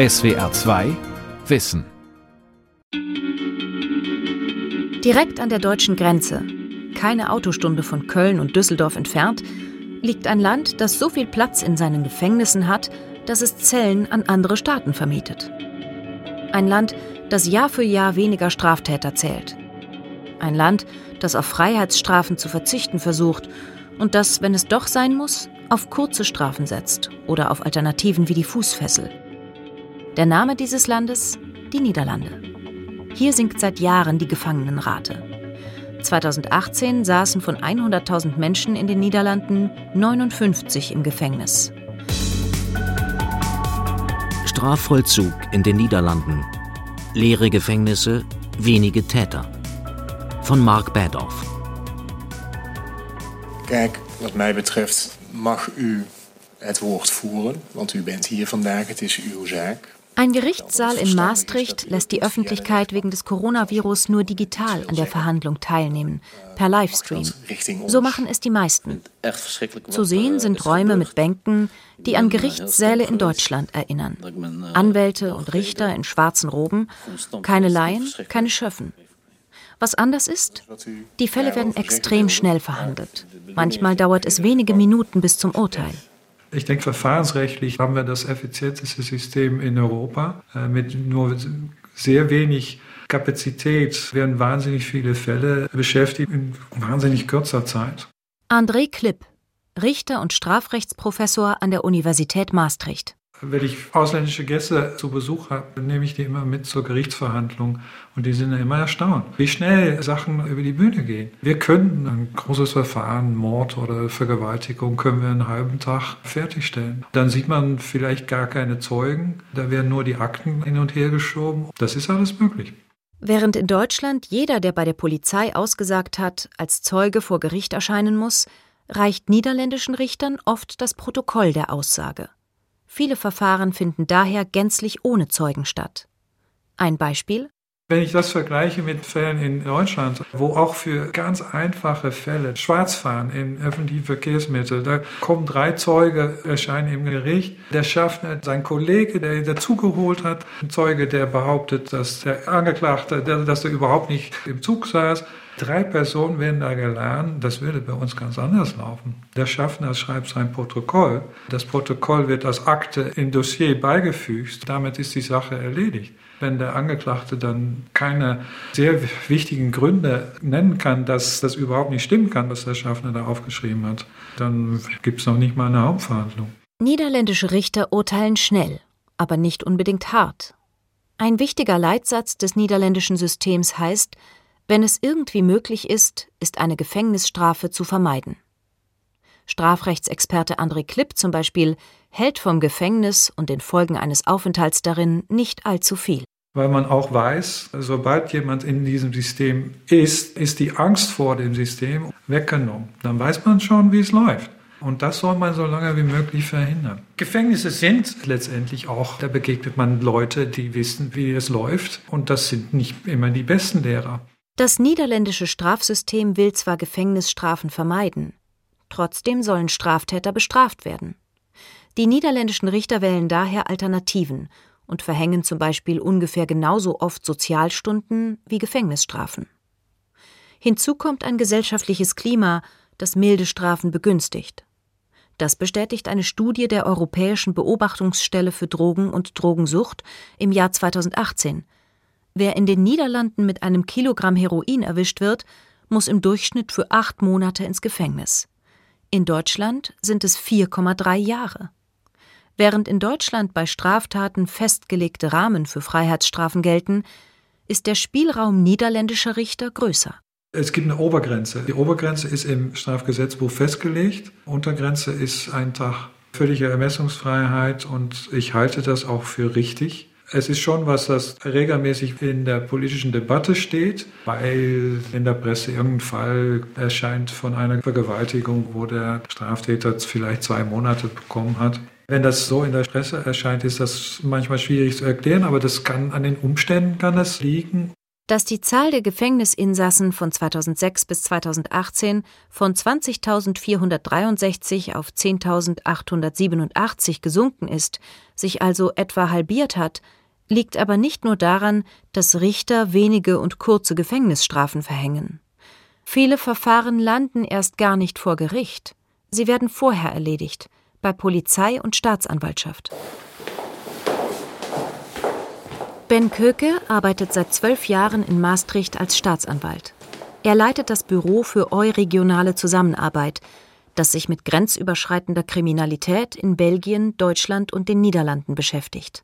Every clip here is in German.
SWR 2 Wissen. Direkt an der deutschen Grenze, keine Autostunde von Köln und Düsseldorf entfernt, liegt ein Land, das so viel Platz in seinen Gefängnissen hat, dass es Zellen an andere Staaten vermietet. Ein Land, das Jahr für Jahr weniger Straftäter zählt. Ein Land, das auf Freiheitsstrafen zu verzichten versucht und das, wenn es doch sein muss, auf kurze Strafen setzt oder auf Alternativen wie die Fußfessel. Der Name dieses Landes die Niederlande. Hier sinkt seit Jahren die Gefangenenrate. 2018 saßen von 100.000 Menschen in den Niederlanden 59 im Gefängnis. Strafvollzug in den Niederlanden. Leere Gefängnisse, wenige Täter. Von Mark Badoff. Kijk, wat mij betreft mag u het woord voeren, want u bent hier vandaag, het is uw zaak. Ein Gerichtssaal in Maastricht lässt die Öffentlichkeit wegen des Coronavirus nur digital an der Verhandlung teilnehmen, per Livestream. So machen es die meisten. Zu sehen sind Räume mit Bänken, die an Gerichtssäle in Deutschland erinnern. Anwälte und Richter in schwarzen Roben, keine Laien, keine Schöffen. Was anders ist, die Fälle werden extrem schnell verhandelt. Manchmal dauert es wenige Minuten bis zum Urteil. Ich denke, verfahrensrechtlich haben wir das effizienteste System in Europa. Äh, mit nur sehr wenig Kapazität werden wahnsinnig viele Fälle beschäftigt in wahnsinnig kurzer Zeit. André Klipp, Richter und Strafrechtsprofessor an der Universität Maastricht. Wenn ich ausländische Gäste zu Besuch habe, nehme ich die immer mit zur Gerichtsverhandlung und die sind immer erstaunt, wie schnell Sachen über die Bühne gehen. Wir könnten ein großes Verfahren, Mord oder Vergewaltigung, können wir einen halben Tag fertigstellen. Dann sieht man vielleicht gar keine Zeugen, da werden nur die Akten hin und her geschoben. Das ist alles möglich. Während in Deutschland jeder, der bei der Polizei ausgesagt hat, als Zeuge vor Gericht erscheinen muss, reicht niederländischen Richtern oft das Protokoll der Aussage. Viele Verfahren finden daher gänzlich ohne Zeugen statt. Ein Beispiel? Wenn ich das vergleiche mit Fällen in Deutschland, wo auch für ganz einfache Fälle Schwarzfahren in öffentlichen Verkehrsmitteln, da kommen drei Zeuge, erscheinen im Gericht. Der Schaffner, sein Kollege, der ihn dazugeholt hat, ein Zeuge, der behauptet, dass der Angeklagte, dass er überhaupt nicht im Zug saß, Drei Personen werden da geladen, das würde bei uns ganz anders laufen. Der Schaffner schreibt sein Protokoll, das Protokoll wird als Akte im Dossier beigefügt, damit ist die Sache erledigt. Wenn der Angeklagte dann keine sehr wichtigen Gründe nennen kann, dass das überhaupt nicht stimmen kann, was der Schaffner da aufgeschrieben hat, dann gibt es noch nicht mal eine Hauptverhandlung. Niederländische Richter urteilen schnell, aber nicht unbedingt hart. Ein wichtiger Leitsatz des niederländischen Systems heißt, wenn es irgendwie möglich ist, ist eine Gefängnisstrafe zu vermeiden. Strafrechtsexperte André Klipp zum Beispiel hält vom Gefängnis und den Folgen eines Aufenthalts darin nicht allzu viel. Weil man auch weiß, sobald jemand in diesem System ist, ist die Angst vor dem System weggenommen. Dann weiß man schon, wie es läuft. Und das soll man so lange wie möglich verhindern. Gefängnisse sind letztendlich auch, da begegnet man Leute, die wissen, wie es läuft. Und das sind nicht immer die besten Lehrer. Das niederländische Strafsystem will zwar Gefängnisstrafen vermeiden, trotzdem sollen Straftäter bestraft werden. Die niederländischen Richter wählen daher Alternativen und verhängen zum Beispiel ungefähr genauso oft Sozialstunden wie Gefängnisstrafen. Hinzu kommt ein gesellschaftliches Klima, das milde Strafen begünstigt. Das bestätigt eine Studie der Europäischen Beobachtungsstelle für Drogen und Drogensucht im Jahr 2018, Wer in den Niederlanden mit einem Kilogramm Heroin erwischt wird, muss im Durchschnitt für acht Monate ins Gefängnis. In Deutschland sind es 4,3 Jahre. Während in Deutschland bei Straftaten festgelegte Rahmen für Freiheitsstrafen gelten, ist der Spielraum niederländischer Richter größer. Es gibt eine Obergrenze. Die Obergrenze ist im Strafgesetzbuch festgelegt. Untergrenze ist ein Tag völlige Ermessungsfreiheit und ich halte das auch für richtig. Es ist schon was, das regelmäßig in der politischen Debatte steht, weil in der Presse irgendein Fall erscheint von einer Vergewaltigung, wo der Straftäter vielleicht zwei Monate bekommen hat. Wenn das so in der Presse erscheint, ist das manchmal schwierig zu erklären, aber das kann an den Umständen kann es liegen. Dass die Zahl der Gefängnisinsassen von 2006 bis 2018 von 20.463 auf 10.887 gesunken ist, sich also etwa halbiert hat, liegt aber nicht nur daran, dass Richter wenige und kurze Gefängnisstrafen verhängen. Viele Verfahren landen erst gar nicht vor Gericht. Sie werden vorher erledigt, bei Polizei und Staatsanwaltschaft. Ben Köke arbeitet seit zwölf Jahren in Maastricht als Staatsanwalt. Er leitet das Büro für euregionale Zusammenarbeit, das sich mit grenzüberschreitender Kriminalität in Belgien, Deutschland und den Niederlanden beschäftigt.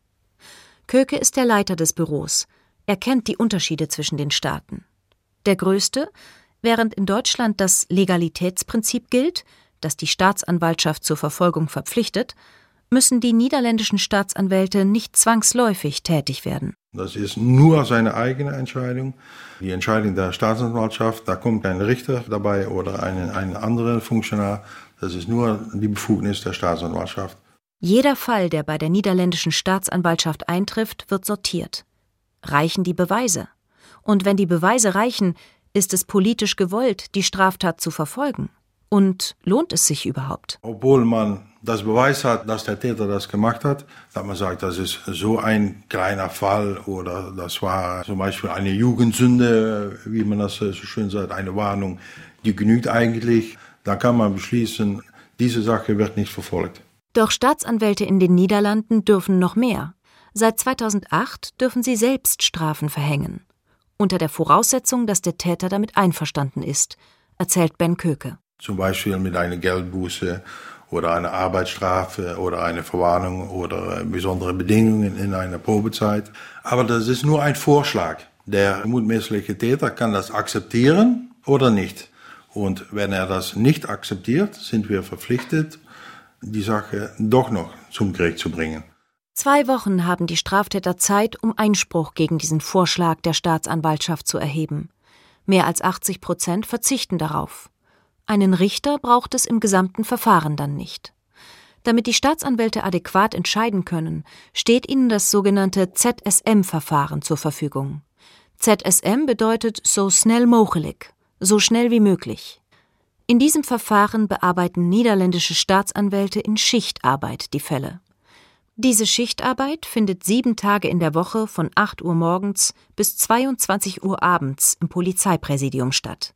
Köke ist der Leiter des Büros. Er kennt die Unterschiede zwischen den Staaten. Der größte, während in Deutschland das Legalitätsprinzip gilt, das die Staatsanwaltschaft zur Verfolgung verpflichtet, müssen die niederländischen Staatsanwälte nicht zwangsläufig tätig werden. Das ist nur seine eigene Entscheidung. Die Entscheidung der Staatsanwaltschaft, da kommt ein Richter dabei oder ein, ein anderer Funktionär. Das ist nur die Befugnis der Staatsanwaltschaft. Jeder Fall, der bei der niederländischen Staatsanwaltschaft eintrifft, wird sortiert. Reichen die Beweise? Und wenn die Beweise reichen, ist es politisch gewollt, die Straftat zu verfolgen? Und lohnt es sich überhaupt? Obwohl man das Beweis hat, dass der Täter das gemacht hat, dass man sagt, das ist so ein kleiner Fall oder das war zum Beispiel eine Jugendsünde, wie man das so schön sagt, eine Warnung, die genügt eigentlich, dann kann man beschließen, diese Sache wird nicht verfolgt. Doch Staatsanwälte in den Niederlanden dürfen noch mehr. Seit 2008 dürfen sie selbst Strafen verhängen. Unter der Voraussetzung, dass der Täter damit einverstanden ist, erzählt Ben Köke. Zum Beispiel mit einer Geldbuße oder eine Arbeitsstrafe oder eine Verwarnung oder besondere Bedingungen in einer Probezeit. Aber das ist nur ein Vorschlag. Der mutmäßige Täter kann das akzeptieren oder nicht. Und wenn er das nicht akzeptiert, sind wir verpflichtet, die Sache doch noch zum Gericht zu bringen. Zwei Wochen haben die Straftäter Zeit, um Einspruch gegen diesen Vorschlag der Staatsanwaltschaft zu erheben. Mehr als 80 Prozent verzichten darauf. Einen Richter braucht es im gesamten Verfahren dann nicht. Damit die Staatsanwälte adäquat entscheiden können, steht ihnen das sogenannte ZSM-Verfahren zur Verfügung. ZSM bedeutet so schnell mogelijk, so schnell wie möglich. In diesem Verfahren bearbeiten niederländische Staatsanwälte in Schichtarbeit die Fälle. Diese Schichtarbeit findet sieben Tage in der Woche von 8 Uhr morgens bis 22 Uhr abends im Polizeipräsidium statt.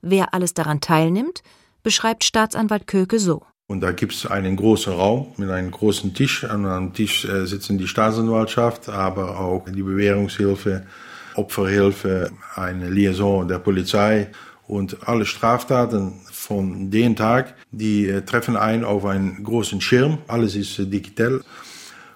Wer alles daran teilnimmt, beschreibt Staatsanwalt Köke so. Und da gibt es einen großen Raum mit einem großen Tisch. An einem Tisch äh, sitzen die Staatsanwaltschaft, aber auch die Bewährungshilfe, Opferhilfe, eine Liaison der Polizei und alle Straftaten von dem Tag, die äh, treffen ein auf einen großen Schirm. Alles ist äh, digital.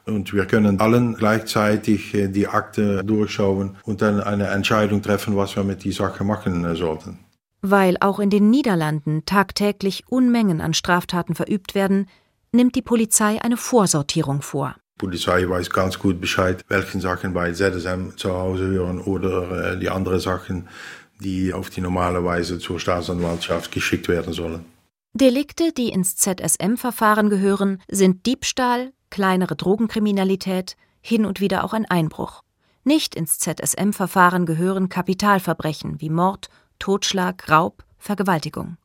Und wir können allen gleichzeitig die Akte durchschauen und dann eine Entscheidung treffen, was wir mit dieser Sache machen sollten. Weil auch in den Niederlanden tagtäglich Unmengen an Straftaten verübt werden, nimmt die Polizei eine Vorsortierung vor. Die Polizei weiß ganz gut Bescheid, welche Sachen bei ZSM zu Hause hören oder äh, die anderen Sachen, die auf die normale Weise zur Staatsanwaltschaft geschickt werden sollen. Delikte, die ins ZSM-Verfahren gehören, sind Diebstahl, kleinere Drogenkriminalität, hin und wieder auch ein Einbruch. Nicht ins ZSM-Verfahren gehören Kapitalverbrechen wie Mord Totschlag, Raub, Vergewaltigung.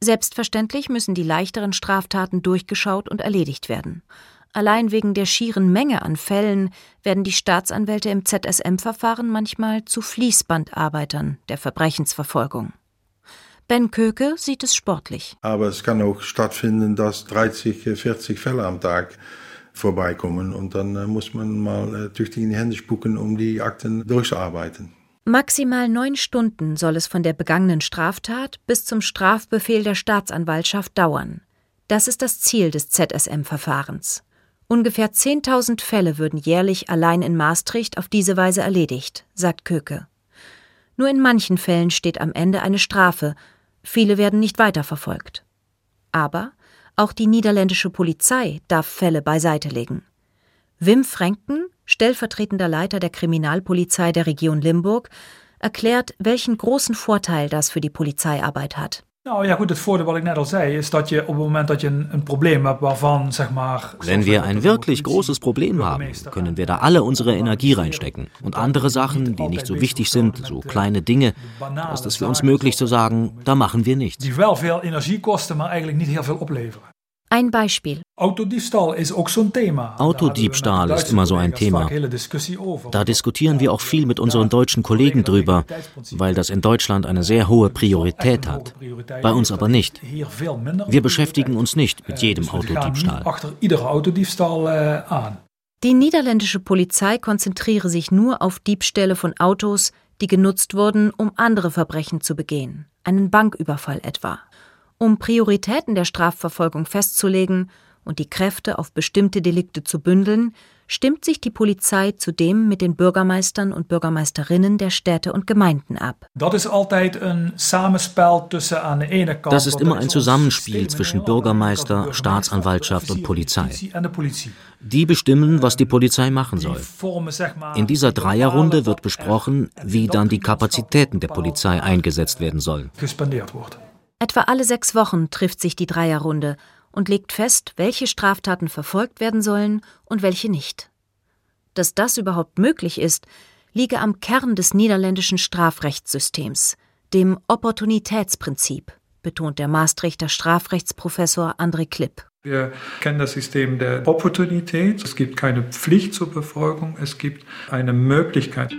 Selbstverständlich müssen die leichteren Straftaten durchgeschaut und erledigt werden. Allein wegen der schieren Menge an Fällen werden die Staatsanwälte im ZSM-Verfahren manchmal zu Fließbandarbeitern der Verbrechensverfolgung. Ben Köke sieht es sportlich. Aber es kann auch stattfinden, dass 30, 40 Fälle am Tag vorbeikommen und dann äh, muss man mal äh, tüchtig in die Hände spucken, um die Akten durchzuarbeiten. Maximal neun Stunden soll es von der begangenen Straftat bis zum Strafbefehl der Staatsanwaltschaft dauern. Das ist das Ziel des ZSM-Verfahrens. Ungefähr 10.000 Fälle würden jährlich allein in Maastricht auf diese Weise erledigt, sagt Köke. Nur in manchen Fällen steht am Ende eine Strafe, viele werden nicht weiterverfolgt. Aber auch die niederländische Polizei darf Fälle beiseite legen. Wim Franken, stellvertretender Leiter der Kriminalpolizei der Region Limburg, erklärt, welchen großen Vorteil das für die Polizeiarbeit hat. Nou ja, gut, het voordeel wat ik net al zei, is dat je op het moment dat je een, een probleem hebt waarvan, zeg maar. Wenn wir ein wirklich großes Problem haben, können wir da alle unsere Energie reinstecken. Und andere Sachen, die nicht so wichtig sind, so kleine Dinge, da ist es für uns möglich zu sagen, da machen wir nichts. Die wel veel energie kosten, maar eigenlijk niet heel veel opleveren. Ein Beispiel. Autodiebstahl ist auch so ein Thema. Autodiebstahl ist immer so ein Thema. Da diskutieren wir auch viel mit unseren deutschen Kollegen drüber, weil das in Deutschland eine sehr hohe Priorität hat. Bei uns aber nicht. Wir beschäftigen uns nicht mit jedem Autodiebstahl. äh, Die niederländische Polizei konzentriere sich nur auf Diebstähle von Autos, die genutzt wurden, um andere Verbrechen zu begehen, einen Banküberfall etwa. Um Prioritäten der Strafverfolgung festzulegen und die Kräfte auf bestimmte Delikte zu bündeln, stimmt sich die Polizei zudem mit den Bürgermeistern und Bürgermeisterinnen der Städte und Gemeinden ab. Das ist immer er ein Zusammenspiel zwischen Bürgermeister, Staatsanwaltschaft und Polizei. Die bestimmen, was die Polizei machen soll. In dieser die Dreierrunde wird besprochen, wie dann die Kapazitäten der Polizei eingesetzt werden sollen. Etwa alle sechs Wochen trifft sich die Dreierrunde und legt fest, welche Straftaten verfolgt werden sollen und welche nicht. Dass das überhaupt möglich ist, liege am Kern des niederländischen Strafrechtssystems, dem Opportunitätsprinzip, betont der Maastrichter Strafrechtsprofessor André Klipp. Wir kennen das System der Opportunität. Es gibt keine Pflicht zur Befolgung, es gibt eine Möglichkeit.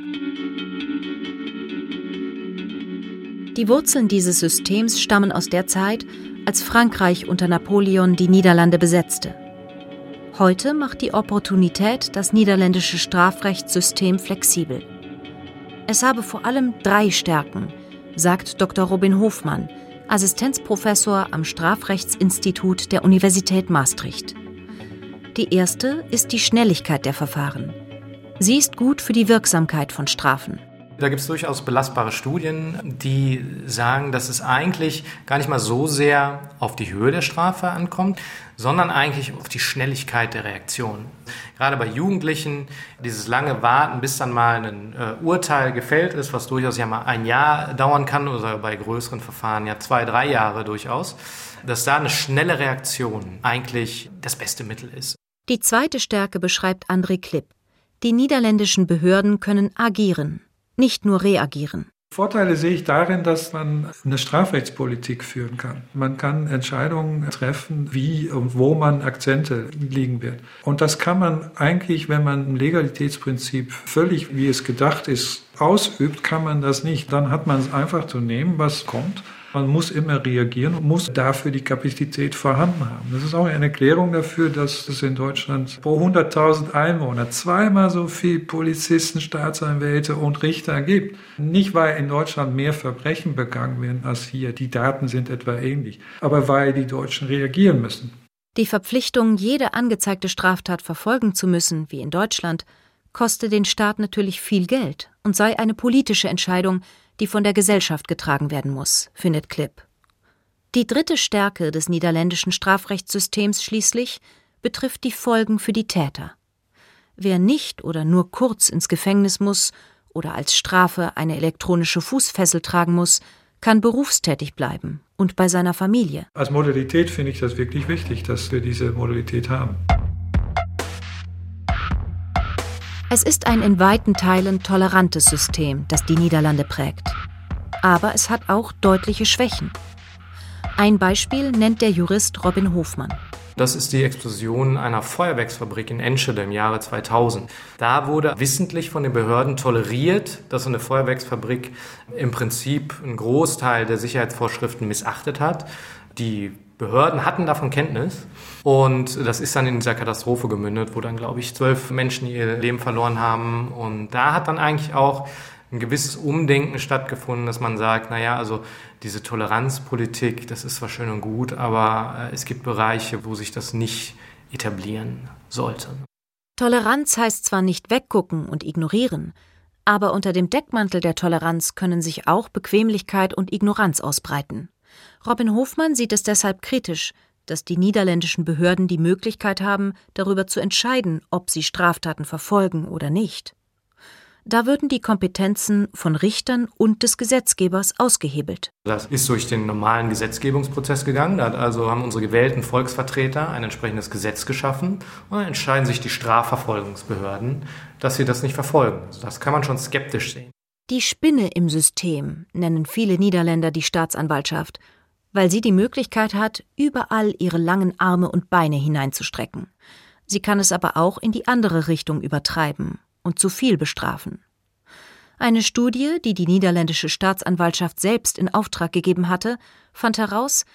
Die Wurzeln dieses Systems stammen aus der Zeit, als Frankreich unter Napoleon die Niederlande besetzte. Heute macht die Opportunität das niederländische Strafrechtssystem flexibel. Es habe vor allem drei Stärken, sagt Dr. Robin Hofmann, Assistenzprofessor am Strafrechtsinstitut der Universität Maastricht. Die erste ist die Schnelligkeit der Verfahren. Sie ist gut für die Wirksamkeit von Strafen. Da gibt es durchaus belastbare Studien, die sagen, dass es eigentlich gar nicht mal so sehr auf die Höhe der Strafe ankommt, sondern eigentlich auf die Schnelligkeit der Reaktion. Gerade bei Jugendlichen, dieses lange Warten, bis dann mal ein äh, Urteil gefällt ist, was durchaus ja mal ein Jahr dauern kann oder bei größeren Verfahren ja zwei, drei Jahre durchaus, dass da eine schnelle Reaktion eigentlich das beste Mittel ist. Die zweite Stärke beschreibt André Klipp. Die niederländischen Behörden können agieren, nicht nur reagieren. Vorteile sehe ich darin, dass man eine Strafrechtspolitik führen kann. Man kann Entscheidungen treffen, wie und wo man Akzente liegen wird. Und das kann man eigentlich, wenn man ein Legalitätsprinzip völlig, wie es gedacht ist, ausübt, kann man das nicht. Dann hat man es einfach zu nehmen, was kommt. Man muss immer reagieren und muss dafür die Kapazität vorhanden haben. Das ist auch eine Erklärung dafür, dass es in Deutschland pro 100.000 Einwohner zweimal so viel Polizisten, Staatsanwälte und Richter gibt. Nicht, weil in Deutschland mehr Verbrechen begangen werden als hier. Die Daten sind etwa ähnlich. Aber weil die Deutschen reagieren müssen. Die Verpflichtung, jede angezeigte Straftat verfolgen zu müssen, wie in Deutschland, koste den Staat natürlich viel Geld und sei eine politische Entscheidung, die von der Gesellschaft getragen werden muss, findet Klipp. Die dritte Stärke des niederländischen Strafrechtssystems schließlich betrifft die Folgen für die Täter. Wer nicht oder nur kurz ins Gefängnis muss oder als Strafe eine elektronische Fußfessel tragen muss, kann berufstätig bleiben und bei seiner Familie. Als Modalität finde ich das wirklich wichtig, dass wir diese Modalität haben. Es ist ein in weiten Teilen tolerantes System, das die Niederlande prägt. Aber es hat auch deutliche Schwächen. Ein Beispiel nennt der Jurist Robin Hofmann. Das ist die Explosion einer Feuerwerksfabrik in Enschede im Jahre 2000. Da wurde wissentlich von den Behörden toleriert, dass eine Feuerwerksfabrik im Prinzip einen Großteil der Sicherheitsvorschriften missachtet hat. Die Behörden hatten davon Kenntnis und das ist dann in dieser Katastrophe gemündet, wo dann, glaube ich, zwölf Menschen ihr Leben verloren haben. Und da hat dann eigentlich auch ein gewisses Umdenken stattgefunden, dass man sagt, naja, also diese Toleranzpolitik, das ist zwar schön und gut, aber es gibt Bereiche, wo sich das nicht etablieren sollte. Toleranz heißt zwar nicht weggucken und ignorieren, aber unter dem Deckmantel der Toleranz können sich auch Bequemlichkeit und Ignoranz ausbreiten. Robin Hofmann sieht es deshalb kritisch, dass die niederländischen Behörden die Möglichkeit haben, darüber zu entscheiden, ob sie Straftaten verfolgen oder nicht. Da würden die Kompetenzen von Richtern und des Gesetzgebers ausgehebelt. Das ist durch den normalen Gesetzgebungsprozess gegangen. Da also haben unsere gewählten Volksvertreter ein entsprechendes Gesetz geschaffen und dann entscheiden sich die Strafverfolgungsbehörden, dass sie das nicht verfolgen. Das kann man schon skeptisch sehen. Die Spinne im System nennen viele Niederländer die Staatsanwaltschaft, weil sie die Möglichkeit hat, überall ihre langen Arme und Beine hineinzustrecken. Sie kann es aber auch in die andere Richtung übertreiben und zu viel bestrafen. Eine Studie, die die niederländische Staatsanwaltschaft selbst in Auftrag gegeben hatte, fand heraus,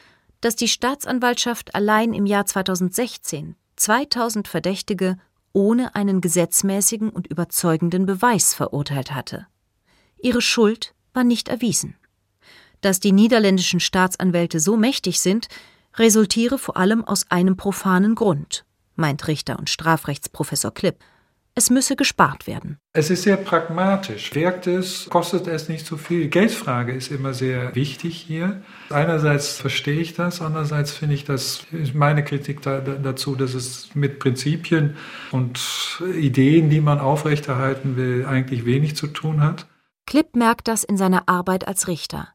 dass die Staatsanwaltschaft allein im Jahr 2016 2000 Verdächtige ohne einen gesetzmäßigen und überzeugenden Beweis verurteilt hatte. Ihre Schuld war nicht erwiesen. Dass die niederländischen Staatsanwälte so mächtig sind, resultiere vor allem aus einem profanen Grund, meint Richter und Strafrechtsprofessor Klipp es müsse gespart werden. Es ist sehr pragmatisch. Wirkt es, kostet es nicht so viel? Geldfrage ist immer sehr wichtig hier. Einerseits verstehe ich das, andererseits finde ich das, meine Kritik da, dazu, dass es mit Prinzipien und Ideen, die man aufrechterhalten will, eigentlich wenig zu tun hat. Klipp merkt das in seiner Arbeit als Richter.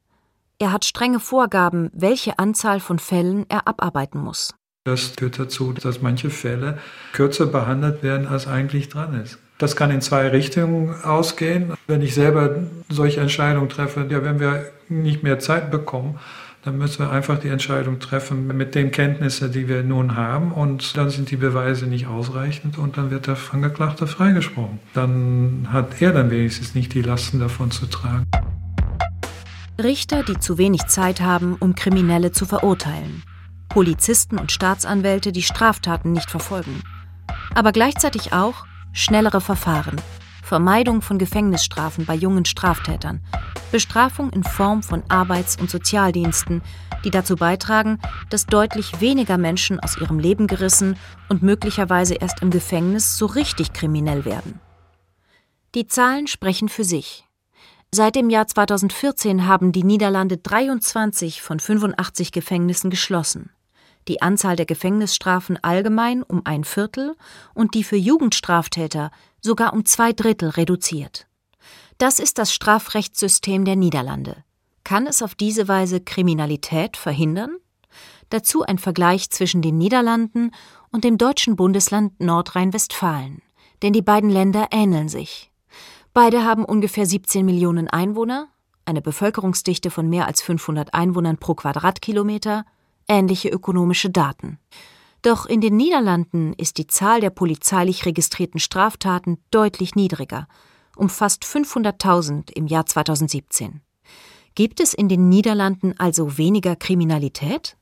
Er hat strenge Vorgaben, welche Anzahl von Fällen er abarbeiten muss. Das führt dazu, dass manche Fälle kürzer behandelt werden, als eigentlich dran ist. Das kann in zwei Richtungen ausgehen. Wenn ich selber solche Entscheidungen treffe, ja, wenn wir nicht mehr Zeit bekommen, dann müssen wir einfach die Entscheidung treffen mit den Kenntnissen, die wir nun haben. Und dann sind die Beweise nicht ausreichend und dann wird der Angeklagte freigesprochen. Dann hat er dann wenigstens nicht die Lasten davon zu tragen. Richter, die zu wenig Zeit haben, um Kriminelle zu verurteilen. Polizisten und Staatsanwälte, die Straftaten nicht verfolgen. Aber gleichzeitig auch schnellere Verfahren, Vermeidung von Gefängnisstrafen bei jungen Straftätern, Bestrafung in Form von Arbeits- und Sozialdiensten, die dazu beitragen, dass deutlich weniger Menschen aus ihrem Leben gerissen und möglicherweise erst im Gefängnis so richtig kriminell werden. Die Zahlen sprechen für sich. Seit dem Jahr 2014 haben die Niederlande 23 von 85 Gefängnissen geschlossen die Anzahl der Gefängnisstrafen allgemein um ein Viertel und die für Jugendstraftäter sogar um zwei Drittel reduziert. Das ist das Strafrechtssystem der Niederlande. Kann es auf diese Weise Kriminalität verhindern? Dazu ein Vergleich zwischen den Niederlanden und dem deutschen Bundesland Nordrhein-Westfalen. Denn die beiden Länder ähneln sich. Beide haben ungefähr 17 Millionen Einwohner, eine Bevölkerungsdichte von mehr als 500 Einwohnern pro Quadratkilometer ähnliche ökonomische Daten. Doch in den Niederlanden ist die Zahl der polizeilich registrierten Straftaten deutlich niedriger, um fast 500.000 im Jahr 2017. Gibt es in den Niederlanden also weniger Kriminalität?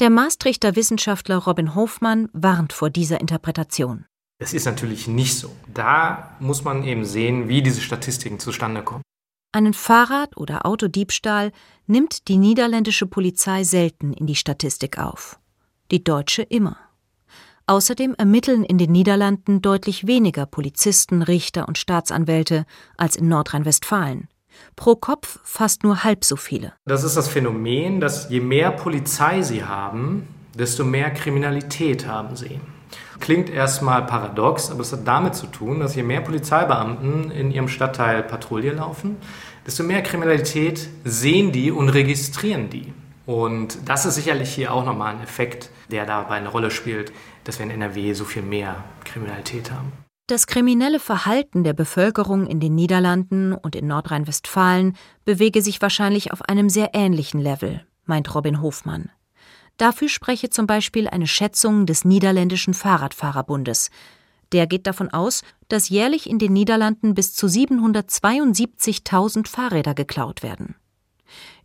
Der Maastrichter Wissenschaftler Robin Hofmann warnt vor dieser Interpretation. Es ist natürlich nicht so. Da muss man eben sehen, wie diese Statistiken zustande kommen. Einen Fahrrad- oder Autodiebstahl nimmt die niederländische Polizei selten in die Statistik auf, die deutsche immer. Außerdem ermitteln in den Niederlanden deutlich weniger Polizisten, Richter und Staatsanwälte als in Nordrhein-Westfalen. Pro Kopf fast nur halb so viele. Das ist das Phänomen, dass je mehr Polizei sie haben, desto mehr Kriminalität haben sie. Klingt erstmal paradox, aber es hat damit zu tun, dass je mehr Polizeibeamten in ihrem Stadtteil Patrouille laufen, desto mehr Kriminalität sehen die und registrieren die. Und das ist sicherlich hier auch nochmal ein Effekt, der dabei eine Rolle spielt, dass wir in NRW so viel mehr Kriminalität haben. Das kriminelle Verhalten der Bevölkerung in den Niederlanden und in Nordrhein-Westfalen bewege sich wahrscheinlich auf einem sehr ähnlichen Level, meint Robin Hofmann. Dafür spreche zum Beispiel eine Schätzung des Niederländischen Fahrradfahrerbundes. Der geht davon aus, dass jährlich in den Niederlanden bis zu 772.000 Fahrräder geklaut werden.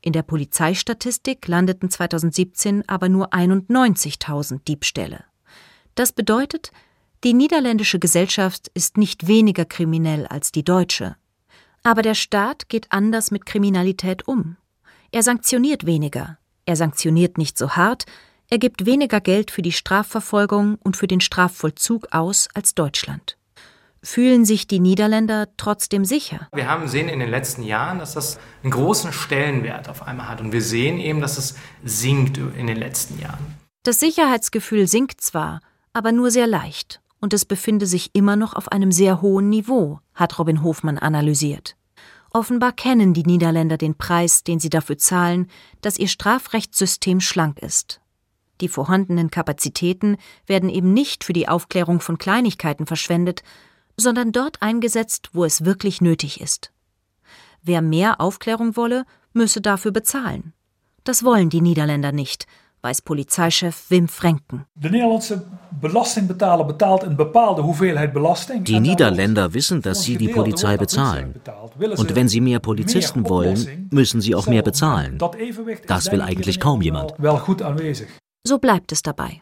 In der Polizeistatistik landeten 2017 aber nur 91.000 Diebstähle. Das bedeutet, die niederländische Gesellschaft ist nicht weniger kriminell als die deutsche. Aber der Staat geht anders mit Kriminalität um. Er sanktioniert weniger, er sanktioniert nicht so hart, er gibt weniger Geld für die Strafverfolgung und für den Strafvollzug aus als Deutschland. Fühlen sich die Niederländer trotzdem sicher? Wir haben gesehen in den letzten Jahren, dass das einen großen Stellenwert auf einmal hat. Und wir sehen eben, dass es sinkt in den letzten Jahren. Das Sicherheitsgefühl sinkt zwar, aber nur sehr leicht und es befinde sich immer noch auf einem sehr hohen Niveau, hat Robin Hofmann analysiert. Offenbar kennen die Niederländer den Preis, den sie dafür zahlen, dass ihr Strafrechtssystem schlank ist. Die vorhandenen Kapazitäten werden eben nicht für die Aufklärung von Kleinigkeiten verschwendet, sondern dort eingesetzt, wo es wirklich nötig ist. Wer mehr Aufklärung wolle, müsse dafür bezahlen. Das wollen die Niederländer nicht, weiß Polizeichef Wim Frenken. Die Niederländer wissen, dass sie die Polizei bezahlen. Und wenn sie mehr Polizisten wollen, müssen sie auch mehr bezahlen. Das will eigentlich kaum jemand. So bleibt es dabei.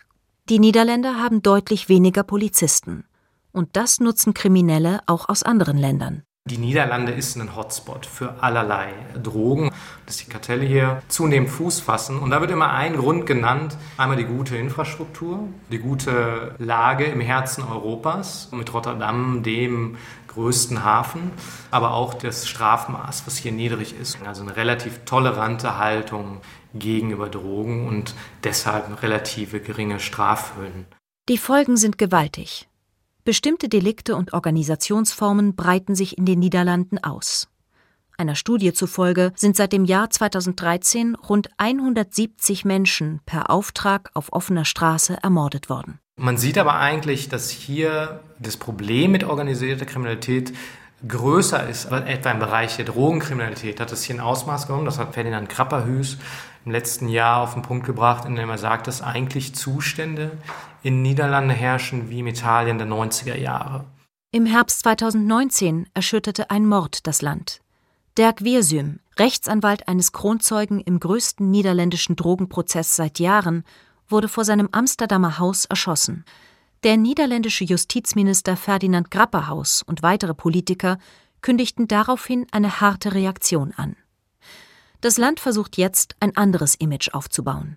Die Niederländer haben deutlich weniger Polizisten. Und das nutzen Kriminelle auch aus anderen Ländern. Die Niederlande ist ein Hotspot für allerlei Drogen, dass die Kartelle hier zunehmend Fuß fassen. Und da wird immer ein Grund genannt. Einmal die gute Infrastruktur, die gute Lage im Herzen Europas mit Rotterdam, dem größten Hafen, aber auch das Strafmaß, was hier niedrig ist. Also eine relativ tolerante Haltung gegenüber Drogen und deshalb relative geringe Strafhöhen. Die Folgen sind gewaltig. Bestimmte Delikte und Organisationsformen breiten sich in den Niederlanden aus. Einer Studie zufolge sind seit dem Jahr 2013 rund 170 Menschen per Auftrag auf offener Straße ermordet worden. Man sieht aber eigentlich, dass hier das Problem mit organisierter Kriminalität größer ist, etwa im Bereich der Drogenkriminalität hat es hier ein Ausmaß genommen. Das hat Ferdinand Krapperhüs im letzten Jahr auf den Punkt gebracht, indem er sagt, dass eigentlich Zustände in Niederlande herrschen wie im Italien der 90er Jahre. Im Herbst 2019 erschütterte ein Mord das Land. Dirk Wiersum, Rechtsanwalt eines Kronzeugen im größten niederländischen Drogenprozess seit Jahren, wurde vor seinem Amsterdamer Haus erschossen. Der niederländische Justizminister Ferdinand Grapperhaus und weitere Politiker kündigten daraufhin eine harte Reaktion an. Das Land versucht jetzt, ein anderes Image aufzubauen.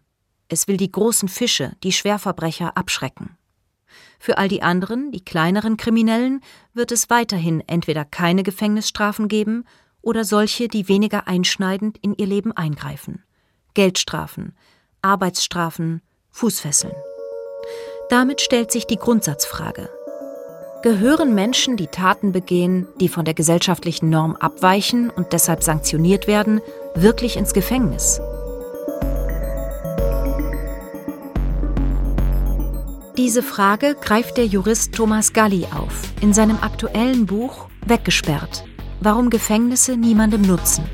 Es will die großen Fische, die Schwerverbrecher, abschrecken. Für all die anderen, die kleineren Kriminellen, wird es weiterhin entweder keine Gefängnisstrafen geben oder solche, die weniger einschneidend in ihr Leben eingreifen. Geldstrafen, Arbeitsstrafen, Fußfesseln. Damit stellt sich die Grundsatzfrage. Gehören Menschen, die Taten begehen, die von der gesellschaftlichen Norm abweichen und deshalb sanktioniert werden, wirklich ins Gefängnis? Diese Frage greift der Jurist Thomas Galli auf in seinem aktuellen Buch Weggesperrt. Warum Gefängnisse niemandem nutzen.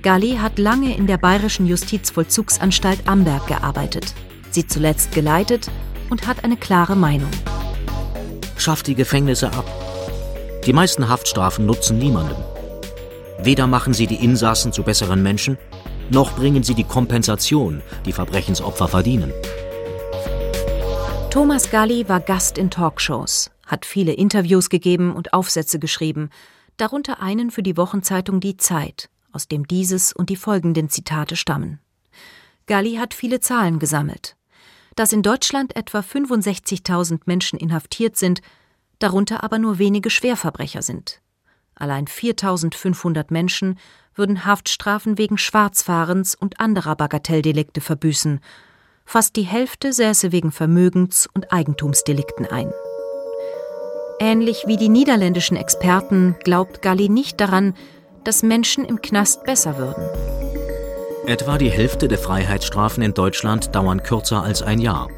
Galli hat lange in der bayerischen Justizvollzugsanstalt Amberg gearbeitet, sie zuletzt geleitet und hat eine klare Meinung schafft die Gefängnisse ab. Die meisten Haftstrafen nutzen niemandem. Weder machen sie die Insassen zu besseren Menschen, noch bringen sie die Kompensation, die Verbrechensopfer verdienen. Thomas Galli war Gast in Talkshows, hat viele Interviews gegeben und Aufsätze geschrieben, darunter einen für die Wochenzeitung Die Zeit, aus dem dieses und die folgenden Zitate stammen. Galli hat viele Zahlen gesammelt dass in Deutschland etwa 65.000 Menschen inhaftiert sind, darunter aber nur wenige Schwerverbrecher sind. Allein 4.500 Menschen würden Haftstrafen wegen Schwarzfahrens und anderer Bagatelldelikte verbüßen. Fast die Hälfte säße wegen Vermögens- und Eigentumsdelikten ein. Ähnlich wie die niederländischen Experten glaubt Galli nicht daran, dass Menschen im Knast besser würden. Etwa die Hälfte der Freiheitsstrafen in Deutschland dauern kürzer als ein Jahr.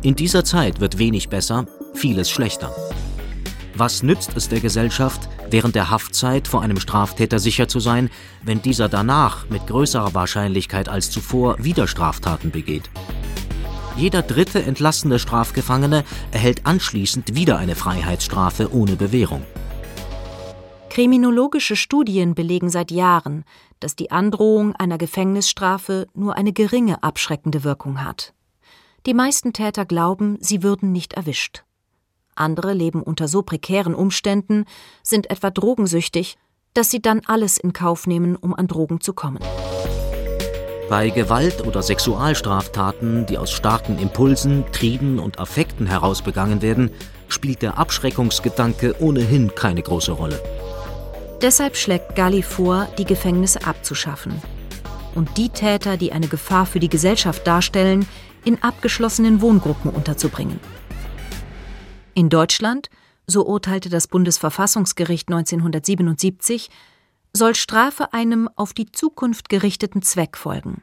In dieser Zeit wird wenig besser, vieles schlechter. Was nützt es der Gesellschaft, während der Haftzeit vor einem Straftäter sicher zu sein, wenn dieser danach mit größerer Wahrscheinlichkeit als zuvor wieder Straftaten begeht? Jeder dritte entlassene Strafgefangene erhält anschließend wieder eine Freiheitsstrafe ohne Bewährung. Kriminologische Studien belegen seit Jahren, dass die Androhung einer Gefängnisstrafe nur eine geringe abschreckende Wirkung hat. Die meisten Täter glauben, sie würden nicht erwischt. Andere leben unter so prekären Umständen, sind etwa drogensüchtig, dass sie dann alles in Kauf nehmen, um an Drogen zu kommen. Bei Gewalt- oder Sexualstraftaten, die aus starken Impulsen, Trieben und Affekten heraus begangen werden, spielt der Abschreckungsgedanke ohnehin keine große Rolle. Deshalb schlägt Galli vor, die Gefängnisse abzuschaffen und die Täter, die eine Gefahr für die Gesellschaft darstellen, in abgeschlossenen Wohngruppen unterzubringen. In Deutschland, so urteilte das Bundesverfassungsgericht 1977, soll Strafe einem auf die Zukunft gerichteten Zweck folgen.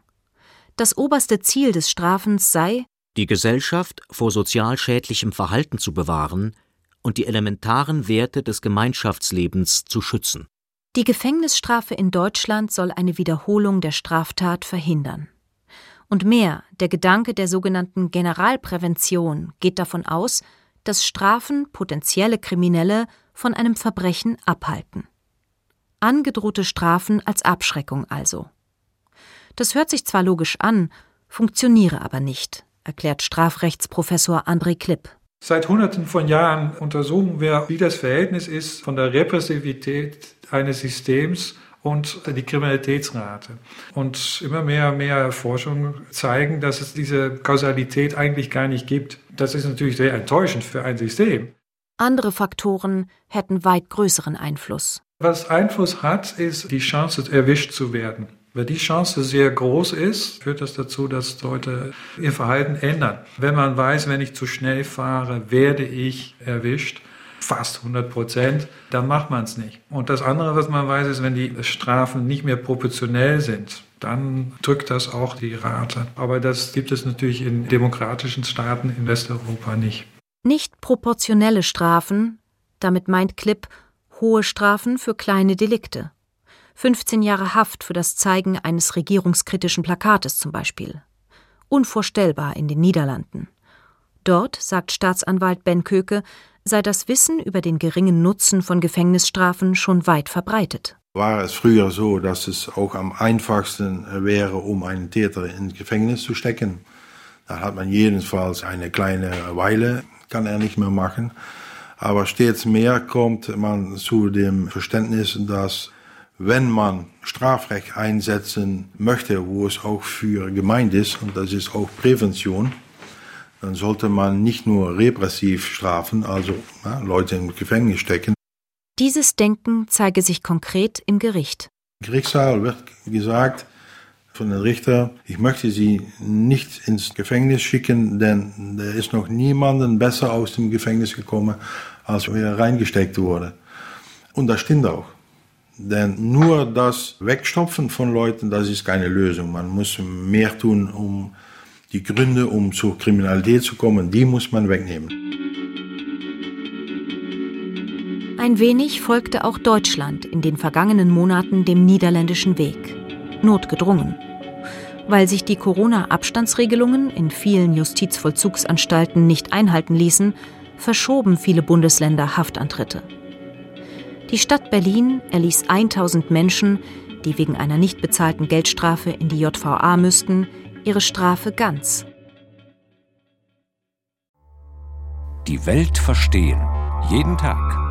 Das oberste Ziel des Strafens sei, die Gesellschaft vor sozial schädlichem Verhalten zu bewahren und die elementaren Werte des Gemeinschaftslebens zu schützen. Die Gefängnisstrafe in Deutschland soll eine Wiederholung der Straftat verhindern. Und mehr, der Gedanke der sogenannten Generalprävention geht davon aus, dass Strafen potenzielle Kriminelle von einem Verbrechen abhalten. Angedrohte Strafen als Abschreckung also. Das hört sich zwar logisch an, funktioniere aber nicht, erklärt Strafrechtsprofessor André Klipp. Seit Hunderten von Jahren untersuchen wir, wie das Verhältnis ist von der Repressivität eines Systems und die Kriminalitätsrate. Und immer mehr, mehr Forschungen zeigen, dass es diese Kausalität eigentlich gar nicht gibt. Das ist natürlich sehr enttäuschend für ein System. Andere Faktoren hätten weit größeren Einfluss. Was Einfluss hat, ist die Chance, erwischt zu werden. Wenn die Chance sehr groß ist, führt das dazu, dass Leute ihr Verhalten ändern. Wenn man weiß, wenn ich zu schnell fahre, werde ich erwischt, fast 100 Prozent, dann macht man es nicht. Und das andere, was man weiß, ist, wenn die Strafen nicht mehr proportionell sind, dann drückt das auch die Rate. Aber das gibt es natürlich in demokratischen Staaten in Westeuropa nicht. Nicht proportionelle Strafen, damit meint Klipp hohe Strafen für kleine Delikte. 15 Jahre Haft für das Zeigen eines regierungskritischen Plakates zum Beispiel. Unvorstellbar in den Niederlanden. Dort, sagt Staatsanwalt Ben Köke, sei das Wissen über den geringen Nutzen von Gefängnisstrafen schon weit verbreitet. War es früher so, dass es auch am einfachsten wäre, um einen Täter ins Gefängnis zu stecken? Da hat man jedenfalls eine kleine Weile, kann er nicht mehr machen. Aber stets mehr kommt man zu dem Verständnis, dass wenn man Strafrecht einsetzen möchte, wo es auch für gemeint ist, und das ist auch Prävention, dann sollte man nicht nur repressiv strafen, also ja, Leute im Gefängnis stecken. Dieses Denken zeige sich konkret im Gericht. Im Gerichtssaal wird gesagt von den Richter, ich möchte Sie nicht ins Gefängnis schicken, denn da ist noch niemanden besser aus dem Gefängnis gekommen, als er reingesteckt wurde. Und das stimmt auch. Denn nur das Wegstopfen von Leuten, das ist keine Lösung. Man muss mehr tun, um die Gründe, um zur Kriminalität zu kommen, die muss man wegnehmen. Ein wenig folgte auch Deutschland in den vergangenen Monaten dem niederländischen Weg. Notgedrungen. Weil sich die Corona-Abstandsregelungen in vielen Justizvollzugsanstalten nicht einhalten ließen, verschoben viele Bundesländer Haftantritte. Die Stadt Berlin erließ 1000 Menschen, die wegen einer nicht bezahlten Geldstrafe in die JVA müssten, ihre Strafe ganz. Die Welt verstehen. Jeden Tag.